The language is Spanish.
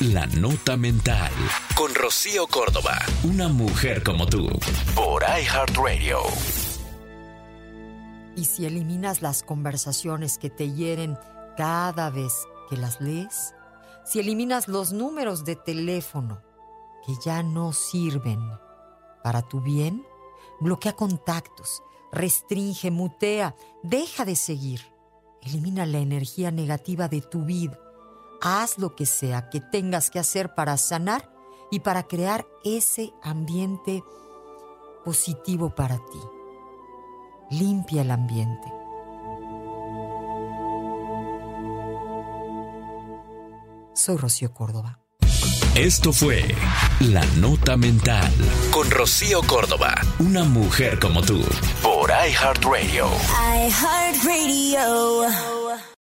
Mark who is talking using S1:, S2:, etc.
S1: La Nota Mental. Con Rocío Córdoba. Una mujer como tú. Por iHeartRadio.
S2: Y si eliminas las conversaciones que te hieren cada vez que las lees, si eliminas los números de teléfono que ya no sirven para tu bien, bloquea contactos, restringe, mutea, deja de seguir, elimina la energía negativa de tu vida, haz lo que sea que tengas que hacer para sanar y para crear ese ambiente positivo para ti. Limpia el ambiente. Soy Rocío Córdoba.
S1: Esto fue La Nota Mental con Rocío Córdoba, una mujer como tú, por iHeartRadio.
S3: iHeartRadio.